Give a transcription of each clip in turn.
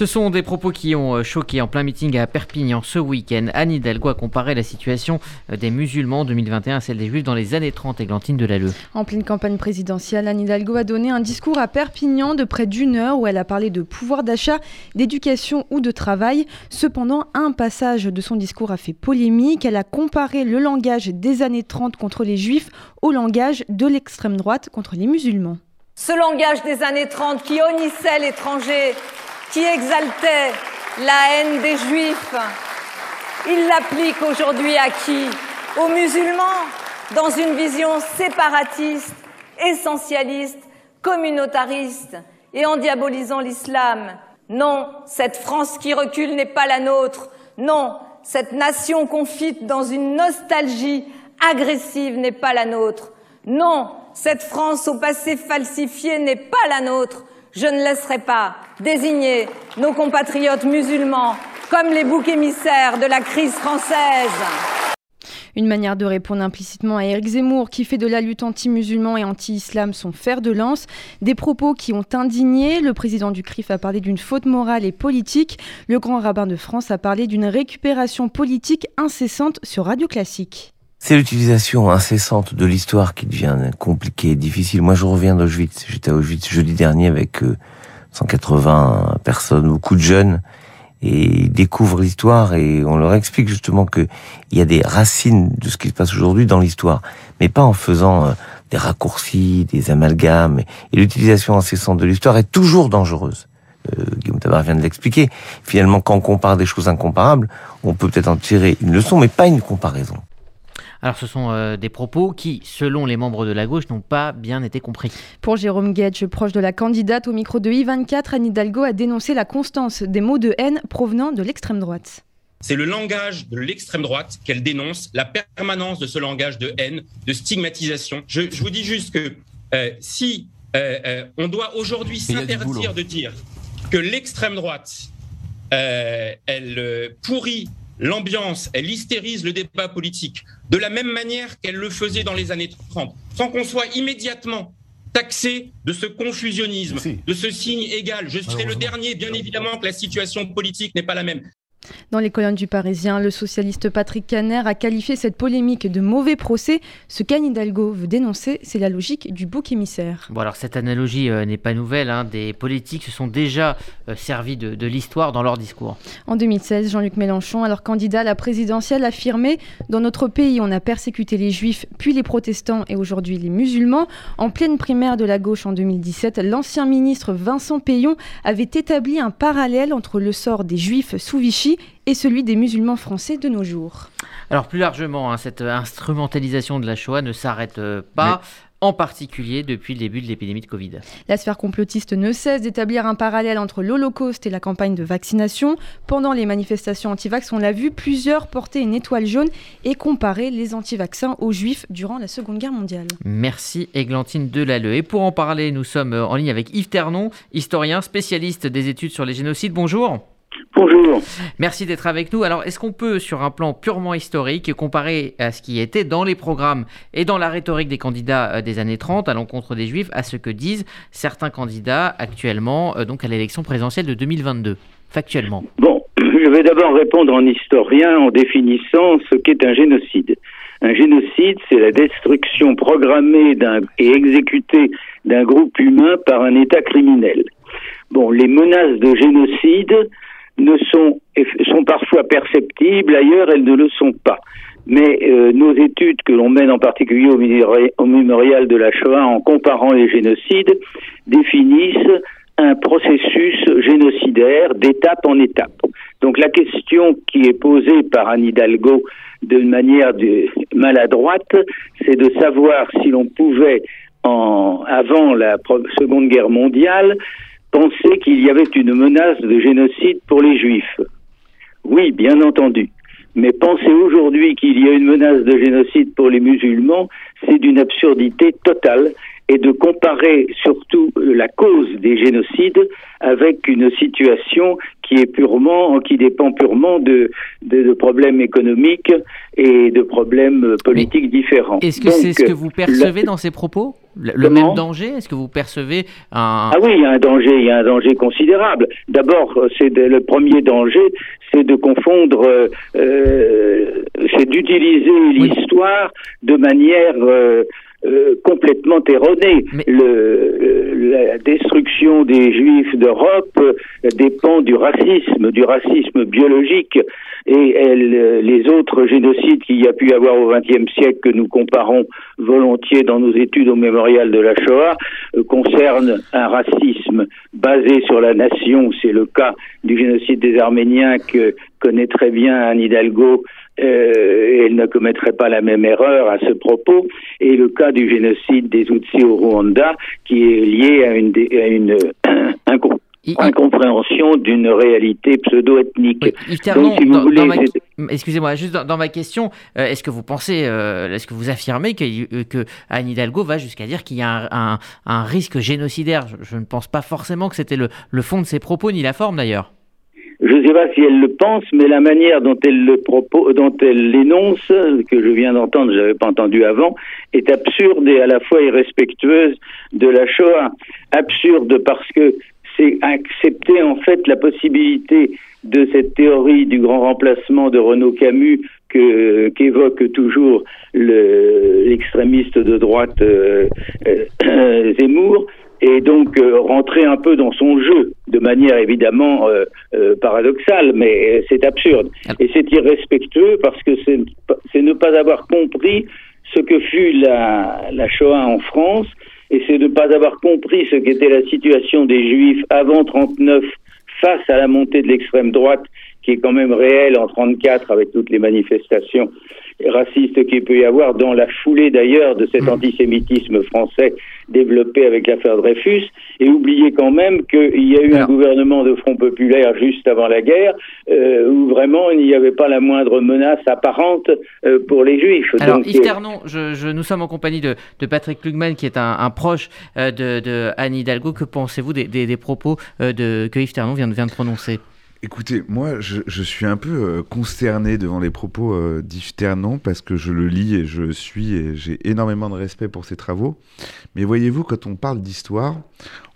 Ce sont des propos qui ont euh, choqué en plein meeting à Perpignan ce week-end. Anne Hidalgo a comparé la situation euh, des musulmans en 2021 à celle des juifs dans les années 30, Églantine Delalleux. En pleine campagne présidentielle, Anne Hidalgo a donné un discours à Perpignan de près d'une heure où elle a parlé de pouvoir d'achat, d'éducation ou de travail. Cependant, un passage de son discours a fait polémique. Elle a comparé le langage des années 30 contre les juifs au langage de l'extrême droite contre les musulmans. Ce langage des années 30 qui honnissait l'étranger, qui exaltait la haine des juifs, il l'applique aujourd'hui à qui? Aux musulmans, dans une vision séparatiste, essentialiste, communautariste et en diabolisant l'islam. Non, cette France qui recule n'est pas la nôtre. Non, cette nation confite dans une nostalgie agressive n'est pas la nôtre. Non, cette France au passé falsifié n'est pas la nôtre. Je ne laisserai pas désigner nos compatriotes musulmans comme les boucs émissaires de la crise française. Une manière de répondre implicitement à Eric Zemmour, qui fait de la lutte anti-musulman et anti-islam son fer de lance. Des propos qui ont indigné. Le président du CRIF a parlé d'une faute morale et politique. Le grand rabbin de France a parlé d'une récupération politique incessante sur Radio Classique. C'est l'utilisation incessante de l'histoire qui devient compliquée, difficile. Moi, je reviens d'Auschwitz. J'étais à Auschwitz jeudi dernier avec 180 euh, personnes, beaucoup de jeunes, et ils découvrent l'histoire et on leur explique justement que il y a des racines de ce qui se passe aujourd'hui dans l'histoire, mais pas en faisant euh, des raccourcis, des amalgames. Et l'utilisation incessante de l'histoire est toujours dangereuse. Euh, Guillaume Tabar vient de l'expliquer. Finalement, quand on compare des choses incomparables, on peut peut-être en tirer une leçon, mais pas une comparaison. Alors ce sont euh, des propos qui, selon les membres de la gauche, n'ont pas bien été compris. Pour Jérôme Guedge, proche de la candidate au micro de I24, Anne Hidalgo a dénoncé la constance des mots de haine provenant de l'extrême droite. C'est le langage de l'extrême droite qu'elle dénonce, la permanence de ce langage de haine, de stigmatisation. Je, vous dis juste que euh, si euh, on doit aujourd'hui s'interdire de dire que l'extrême droite, elle pourrit l'ambiance, elle hystérise le débat politique de la même manière qu'elle le faisait dans les années 30, sans qu'on soit immédiatement taxé de ce confusionnisme, de ce signe égal. Je serai le dernier, bien évidemment, que la situation politique n'est pas la même. Dans les colonnes du Parisien, le socialiste Patrick Caner a qualifié cette polémique de mauvais procès. Ce qu'Anne Hidalgo veut dénoncer, c'est la logique du bouc émissaire. Bon alors cette analogie euh, n'est pas nouvelle, hein. des politiques se sont déjà euh, servis de, l'histoire dans leur discours. En 2016, Jean-Luc Mélenchon, alors candidat à la présidentielle, affirmait « Dans notre pays, on a persécuté les juifs, puis les protestants et aujourd'hui les musulmans ». En pleine primaire de la gauche en 2017, l'ancien ministre Vincent Payon avait établi un parallèle entre le sort des juifs sous Vichy et celui des musulmans français de nos jours. Alors plus largement, hein, cette instrumentalisation de la Shoah ne s'arrête euh, pas. en particulier depuis le début de l'épidémie de Covid. La sphère complotiste ne cesse d'établir un parallèle entre l'Holocauste et la campagne de vaccination. Pendant les manifestations anti-vax, on l'a vu, plusieurs portaient une étoile jaune et comparaient les anti-vaccins aux juifs durant la Seconde Guerre mondiale. Merci Églantine Delalleux. Et pour en parler, nous sommes en ligne avec Yves Ternon, historien, spécialiste des études sur les génocides. Bonjour. Bonjour. Merci d'être avec nous. Alors, est-ce qu'on peut, sur un plan purement historique, comparer à ce qui était dans les programmes et dans la rhétorique des candidats euh, des années 30 à l'encontre des Juifs à ce que disent certains candidats actuellement, euh, donc à l'élection présidentielle de 2022, factuellement? Bon, je vais d'abord répondre en historien en définissant ce qu'est un génocide. Un génocide, c'est la destruction programmée et exécutée d'un groupe humain par un État criminel. Bon, les menaces de génocide ne sont, sont parfois perceptibles, ailleurs elles ne le sont pas. Mais euh, nos études que l'on mène en particulier au, mémorial de la Shoah en comparant les génocides définissent un processus génocidaire d'étape en étape. Donc la question qui est posée par Anne Hidalgo de manière maladroite, c'est de savoir si l'on pouvait, en, avant la Seconde Guerre mondiale, penser qu'il y avait une menace de génocide pour les juifs. Oui, bien entendu. Mais penser aujourd'hui qu'il y a une menace de génocide pour les musulmans, c'est d'une absurdité totale et de comparer surtout la cause des génocides avec une situation qui est purement, qui dépend purement de, de, problèmes économiques et de problèmes politiques différents. Est-ce que c'est ce que vous percevez dans ces propos? Le, même danger? Est-ce que vous percevez un... Ah oui, il y a un danger, il y a un danger considérable. D'abord, c'est le premier danger, c'est de confondre, euh, euh c'est d'utiliser l'histoire de manière euh, euh, complètement erronée. Le, la destruction des Juifs d'Europe dépend du racisme, du racisme biologique, et elle, les autres génocides qu'il y a pu avoir au XXe siècle que nous comparons volontiers dans nos études au mémorial de la Shoah euh, concernent un racisme basé sur la nation. C'est le cas du génocide des Arméniens que connaît très bien Anne Hidalgo euh, elle ne commettrait pas la même erreur à ce propos. Et le cas du génocide des Tutsis au Rwanda, qui est lié à une, à une incompréhension d'une réalité pseudo-ethnique. excusez-moi, juste dans, ma question, euh, est-ce que vous pensez, euh, est-ce que vous affirmez que, que Anne Hidalgo va jusqu'à dire qu'il y a un, un, risque génocidaire? Je, ne pense pas forcément que c'était le, le fond de ses propos, ni la forme d'ailleurs. Je ne sais pas si elle le pense, mais la manière dont elle le propos, dont elle l'énonce, que je viens d'entendre, je n'avais pas entendu avant, est absurde et à la fois irrespectueuse de la Shoah. Absurde parce que c'est accepter en fait la possibilité de cette théorie du grand remplacement de Renaud Camus que qu'évoque toujours l'extrémiste de droite euh, euh, Zemmour et donc euh, rentrer un peu dans son jeu de manière évidemment euh, euh, paradoxale, mais c'est absurde. Et c'est irrespectueux parce que c'est ne pas avoir compris ce que fut la Shoah en France, et c'est ne pas avoir compris ce qu'était la situation des Juifs avant 39 face à la montée de l'extrême droite qui est quand même réelle en 34 avec toutes les manifestations racistes qu'il peut y avoir dans la foulée d'ailleurs de cet mmh. antisémitisme français développé avec l'affaire Dreyfus, et oublier quand même qu'il y a eu un gouvernement de Front Populaire juste avant la guerre, euh, où vraiment il n'y avait pas la moindre menace apparente euh, pour les Juifs. Alors Yves Ternon, je, nous sommes en compagnie de, Patrick Klugman, qui est un, proche euh, de, Anne Hidalgo. Que pensez-vous des, propos de, que Yves Ternon vient, vient de prononcer? Écoutez, moi, je, suis un peu euh, consterné devant les propos euh, d'Yves Ternon parce que je le lis et je suis et j'ai énormément de respect pour ses travaux. Mais voyez-vous, quand on parle d'histoire,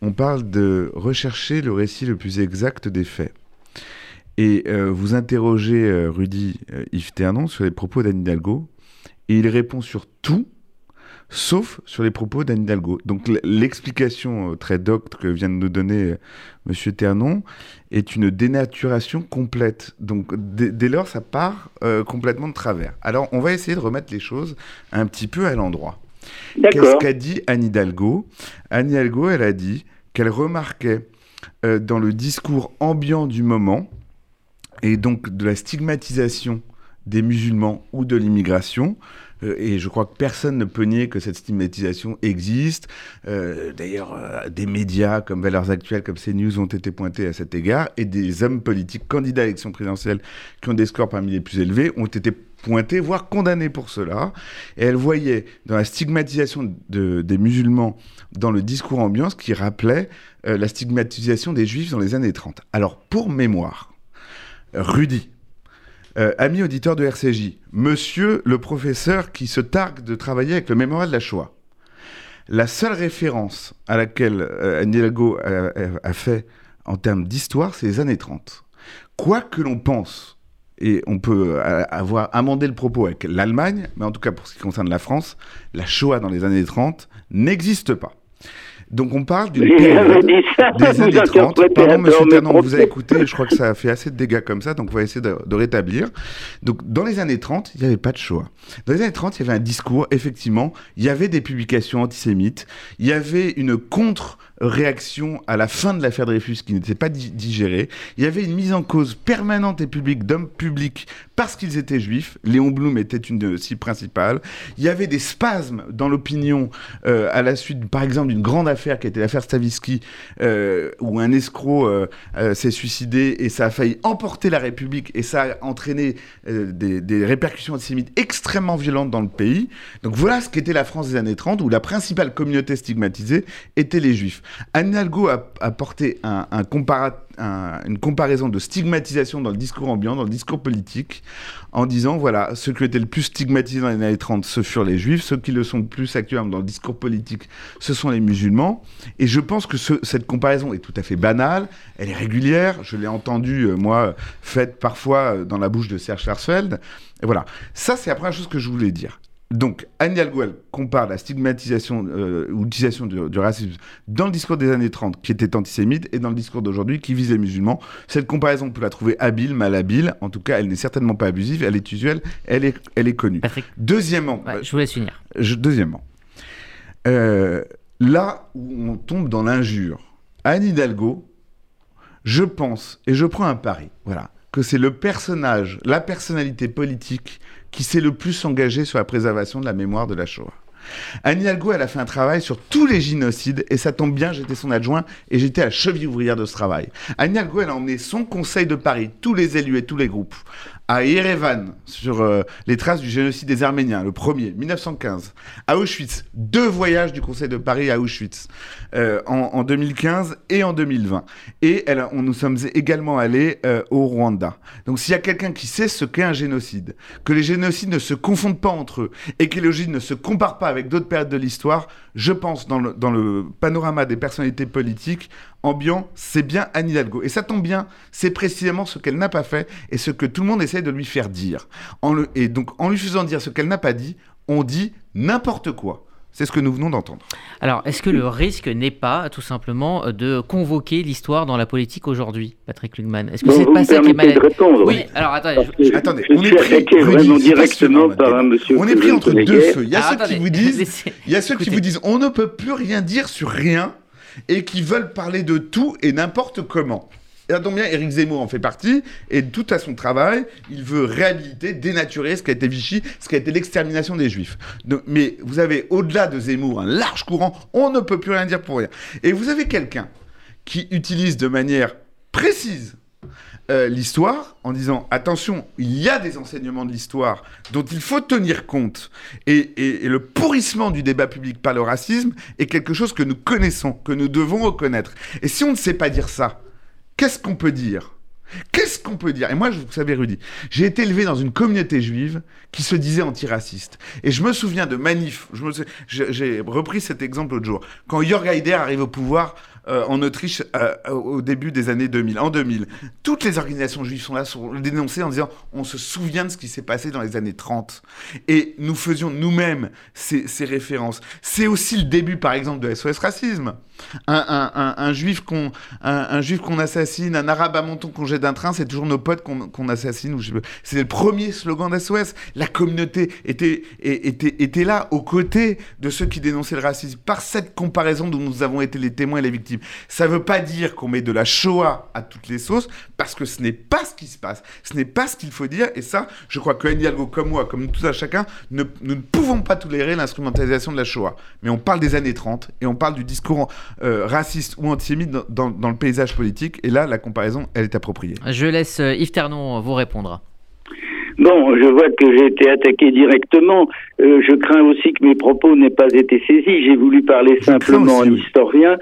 on parle de rechercher le récit le plus exact des faits. Et euh, vous interrogez Rudy Yves Ternon sur les propos d'Anne Hidalgo et il répond sur tout sauf sur les propos d'Anne Hidalgo. Donc l'explication euh, très docte que vient de nous donner euh, Monsieur Ternon est une dénaturation complète. Donc dès lors, ça part euh, complètement de travers. Alors on va essayer de remettre les choses un petit peu à l'endroit. Qu'est-ce qu'a dit Anne Hidalgo? Anne Hidalgo, elle a dit qu'elle remarquait dans le discours ambiant du moment, et donc de la stigmatisation des musulmans ou de l'immigration, et je crois que personne ne peut nier que cette stigmatisation existe. Euh, d'ailleurs, euh, des médias comme Valeurs Actuelles, comme CNews ont été pointés à cet égard, et des hommes politiques candidats à l'élection présidentielle qui ont des scores parmi les plus élevés ont été pointés, voire condamnés pour cela. Et elle voyait dans la stigmatisation des musulmans dans le discours ambiance qui rappelait la stigmatisation des juifs dans les années 30. Alors, pour mémoire, Rudy, euh, ami auditeur de RCJ, monsieur le professeur qui se targue de travailler avec le mémorial de la Shoah. La seule référence à laquelle euh, a, fait en termes d'histoire, c'est les années 30. Quoi que l'on pense, et on peut euh, avoir amendé le propos avec l'Allemagne, mais en tout cas pour ce qui concerne la France, la Shoah dans les années 30 n'existe pas. Donc on parle d'une période des années 30. Pardon, monsieur Ternan, on vous a écouté, je crois que ça a fait assez de dégâts comme ça, donc on va essayer de, de rétablir. Donc dans les années 30, il n'y avait pas de choix. Dans les années 30, il y avait un discours, effectivement, il y avait des publications antisémites, il y avait une contre réaction à la fin de l'affaire Dreyfus qui n'était pas digérée. Il y avait une mise en cause permanente et publique d'hommes publics parce qu'ils étaient juifs. Léon Blum était une cible principale. Il y avait des spasmes dans l'opinion euh, à la suite, par exemple, d'une grande affaire qui était l'affaire Stavisky, euh, où un escroc euh, s'est suicidé et ça a failli emporter la République et ça a entraîné des, répercussions antisémites extrêmement violentes dans le pays. Donc voilà ce qu'était la France des années 30, où la principale communauté stigmatisée était les juifs. Anne a, a porté un, un comparatif une comparaison de stigmatisation dans le discours ambiant, dans le discours politique, en disant, voilà, ceux qui étaient le plus stigmatisés dans les années 30, ce furent les juifs, ceux qui le sont le plus actuellement dans le discours politique, ce sont les musulmans. Et je pense que cette comparaison est tout à fait banale, elle est régulière, je l'ai entendue, euh, moi, faite parfois euh, dans la bouche de Serge Schwarzfeld. Et voilà, ça c'est la première chose que je voulais dire. Donc, Anne Hidalgo, compare la stigmatisation euh, ou l'utilisation du, racisme dans le discours des années 30, qui était antisémite, et dans le discours d'aujourd'hui, qui vise les musulmans. Cette comparaison, on peut la trouver habile, mal habile. En tout cas, elle n'est certainement pas abusive, elle est usuelle, elle est, elle est connue. Deuxièmement... je vous laisse finir. deuxièmement, euh, là où on tombe dans l'injure, Anne Hidalgo, je pense, et je prends un pari, voilà, que c'est le personnage, la personnalité politique qui s'est le plus engagé sur la préservation de la mémoire de la Shoah. Annie Hidalgo, elle a fait un travail sur tous les génocides, et ça tombe bien, j'étais son adjoint, et j'étais la cheville ouvrière de ce travail. Annie Hidalgo, elle a emmené son conseil de Paris, tous les élus et tous les groupes, à Yerevan, sur euh, les traces du génocide des Arméniens, le premier, 1915. À Auschwitz, deux voyages du Conseil de Paris à Auschwitz, euh, en, 2015 et en 2020. Et on, nous sommes également allés euh, au Rwanda. Donc s'il y a quelqu'un qui sait ce qu'est un génocide, que les génocides ne se confondent pas entre eux, et que les génocides ne se comparent pas avec d'autres périodes de l'histoire, je pense, dans le panorama des personnalités politiques, ambiant, c'est bien Anne Hidalgo. Et ça tombe bien, c'est précisément ce qu'elle n'a pas fait et ce que tout le monde essaie de lui faire dire. et donc, en lui faisant dire ce qu'elle n'a pas dit, on dit n'importe quoi. C'est ce que nous venons d'entendre. Alors, est-ce que le risque n'est pas tout simplement de convoquer l'histoire dans la politique aujourd'hui, Patrick Lugman? Est-ce que c'est pas ça qui est mal répondre. Oui, alors attendez. attendez, on est pris vraiment directement par un monsieur. On est pris entre deux feux. Il y a ceux qui vous disent, il y a ceux qui vous disent, on ne peut plus rien dire sur rien et qui veulent parler de tout et n'importe comment. Et bien, Éric Zemmour en fait partie, et tout à son travail, il veut réhabiliter, dénaturer ce qui a été Vichy, ce qui a été l'extermination des Juifs. mais vous avez, au-delà de Zemmour, un large courant, on ne peut plus rien dire pour rien. Et vous avez quelqu'un qui utilise de manière précise euh, l'histoire en disant attention, il y a des enseignements de l'histoire dont il faut tenir compte et, le pourrissement du débat public par le racisme est quelque chose que nous connaissons, que nous devons reconnaître. Et si on ne sait pas dire ça, qu'est-ce qu'on peut dire? Qu'est-ce qu'on peut dire? Et moi, vous savez, Rudy, j'ai été élevé dans une communauté juive qui se disait antiraciste. Et je me souviens de manifs. J'ai repris cet exemple l'autre jour. Quand Jörg Haider arrive au pouvoir, euh, en Autriche euh, au début des années 2000, en 2000. Toutes les organisations juives sont là, sont dénoncées en disant on se souvient de ce qui s'est passé dans les années 30. Et nous faisions nous-mêmes ces, références. C'est aussi le début, par exemple, de SOS Racisme. Un, juif qu'on assassine, un arabe à Monton qu'on jette d'un train, c'est toujours nos potes qu'on assassine. C'est le premier slogan d'SOS. La communauté était là, aux côtés de ceux qui dénonçaient le racisme, par cette comparaison dont nous avons été les témoins et les victimes. Ça ne veut pas dire qu'on met de la Shoah à toutes les sauces, parce que ce n'est pas ce qui se passe. Ce n'est pas ce qu'il faut dire. Et ça, je crois que Hidalgo, comme moi, comme tout à chacun, ne, nous ne pouvons pas tolérer l'instrumentalisation de la Shoah. Mais on parle des années 30 et on parle du discours euh, raciste ou antisémite dans, dans, le paysage politique. Et là, la comparaison, elle est appropriée. Je laisse euh, Yves Ternon vous répondre. Bon, je vois que j'ai été attaqué directement. Euh, je crains aussi que mes propos n'aient pas été saisis. J'ai voulu parler simplement en historien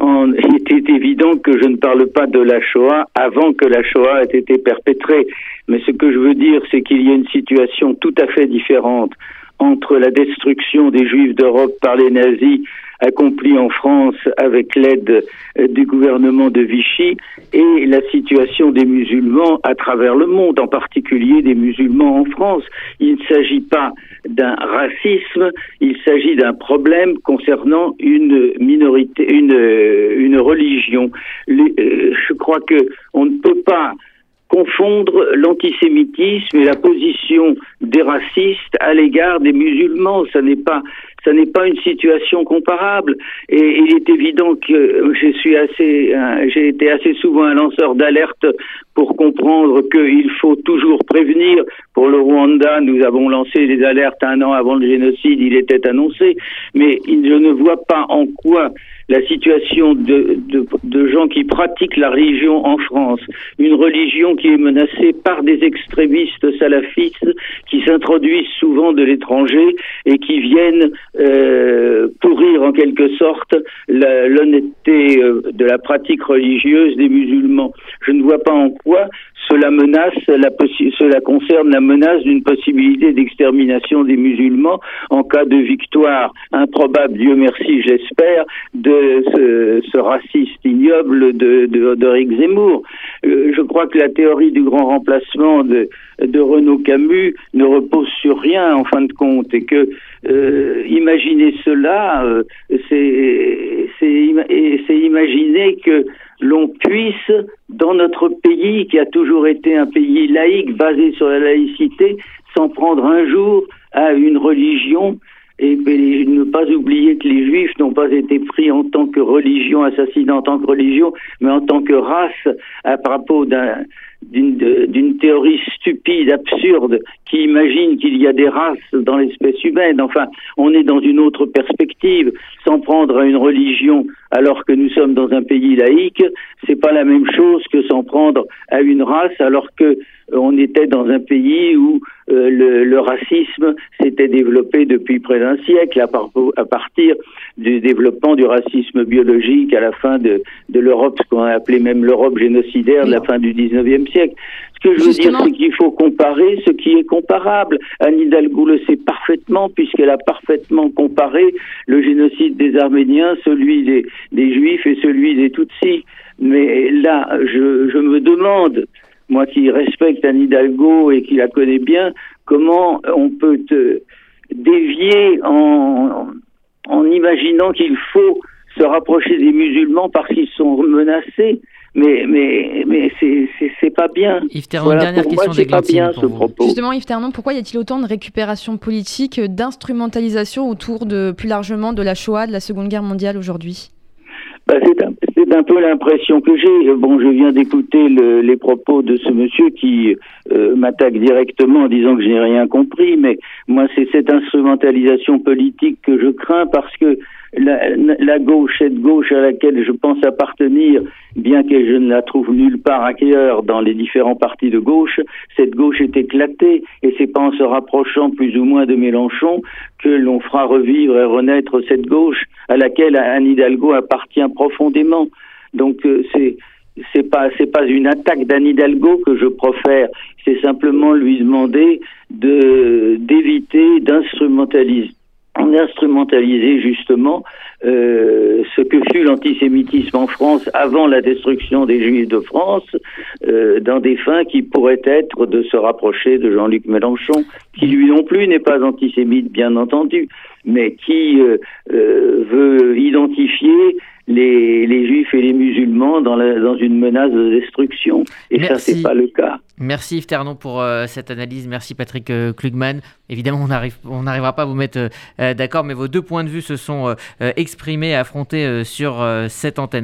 il était évident que je ne parle pas de la Shoah avant que la Shoah ait été perpétrée. Mais ce que je veux dire, c'est qu'il y a une situation tout à fait différente entre la destruction des Juifs d'Europe par les nazis accompli en France avec l'aide euh, du gouvernement de Vichy et la situation des musulmans à travers le monde, en particulier des musulmans en France. Il ne s'agit pas d'un racisme, il s'agit d'un problème concernant une minorité, une, euh, une religion. Euh, je crois que on ne peut pas confondre l'antisémitisme et la position des racistes à l'égard des musulmans. Ça n'est pas, ça n'est pas une situation comparable. Et il est évident que je suis assez, j'ai été assez souvent un lanceur d'alerte pour comprendre qu'il faut toujours prévenir. Pour le Rwanda, nous avons lancé les alertes un an avant le génocide, il était annoncé, mais je ne vois pas en quoi la situation de, gens qui pratiquent la religion en France, une religion qui est menacée par des extrémistes salafistes qui s'introduisent souvent de l'étranger et qui viennent euh, pourrir en quelque sorte l'honnêteté euh, de la pratique religieuse des musulmans. Je ne vois pas en quoi cela menace la cela concerne la menace d'une possibilité d'extermination des musulmans en cas de victoire improbable, Dieu merci, j'espère, de ce, ce, raciste ignoble de, de, de Zemmour. Euh, je crois que la théorie du grand remplacement de, de Renaud Camus ne repose sur rien en fin de compte et que euh, imaginer cela, euh, c'est imaginer que l'on puisse, dans notre pays, qui a toujours été un pays laïque, basé sur la laïcité, s'en prendre un jour à une religion. Et, ne pas oublier que les juifs n'ont pas été pris en tant que religion, assassinés en tant que religion, mais en tant que race à propos d'un d'une théorie stupide, absurde, qui imagine qu'il y a des races dans l'espèce humaine. Enfin, on est dans une autre perspective. S'en prendre à une religion alors que nous sommes dans un pays laïque, c'est pas la même chose que s'en prendre à une race alors que on était dans un pays où euh, le, le, racisme s'était développé depuis près d'un siècle à, à, partir du développement du racisme biologique à la fin de, de l'Europe, ce qu'on a appelé même l'Europe génocidaire de la fin du 19e siècle. Ce que je veux dire, c'est qu'il faut comparer ce qui est comparable. Anne Hidalgo le sait parfaitement, puisqu'elle a parfaitement comparé le génocide des Arméniens, celui des, des Juifs et celui des Tutsis. Mais là, je, je me demande moi qui respecte Anne Hidalgo et qui la connais bien, comment on peut te dévier en, en imaginant qu'il faut se rapprocher des musulmans parce qu'ils sont menacés? Mais, mais, mais c'est pas bien. Yves Ternon, dernière question moi, pas bien ce propos. Justement, Yves Ternon, pourquoi y a-t-il autant de récupération politique, d'instrumentalisation autour de plus largement de la Shoah, de la Seconde Guerre mondiale aujourd'hui? Bah, c'est un, peu l'impression que j'ai. Bon, je viens d'écouter le, les propos de ce monsieur qui euh, m'attaque directement en disant que je n'ai rien compris, mais moi, c'est cette instrumentalisation politique que je crains parce que la, la, gauche, cette gauche à laquelle je pense appartenir, bien que je ne la trouve nulle part ailleurs dans les différents partis de gauche, cette gauche est éclatée et c'est pas en se rapprochant plus ou moins de Mélenchon que l'on fera revivre et renaître cette gauche à laquelle Anne Hidalgo appartient profondément. Donc euh, c'est c'est pas c'est pas une attaque d'Anne Hidalgo que je profère, c'est simplement lui demander de d'éviter d'instrumentaliser instrumentaliser justement euh, ce que fut l'antisémitisme en France avant la destruction des Juifs de France, euh, dans des fins qui pourraient être de se rapprocher de Jean-Luc Mélenchon, qui lui non plus n'est pas antisémite, bien entendu, mais qui veut identifier les, les, juifs et les musulmans dans, la, dans une menace de destruction. Et Merci. ça, c'est pas le cas. Merci Yves Ternon pour euh, cette analyse. Merci Patrick euh, Klugman. Évidemment, on n'arrivera pas à vous mettre euh, d'accord, mais vos deux points de vue se sont exprimés, affrontés sur cette antenne.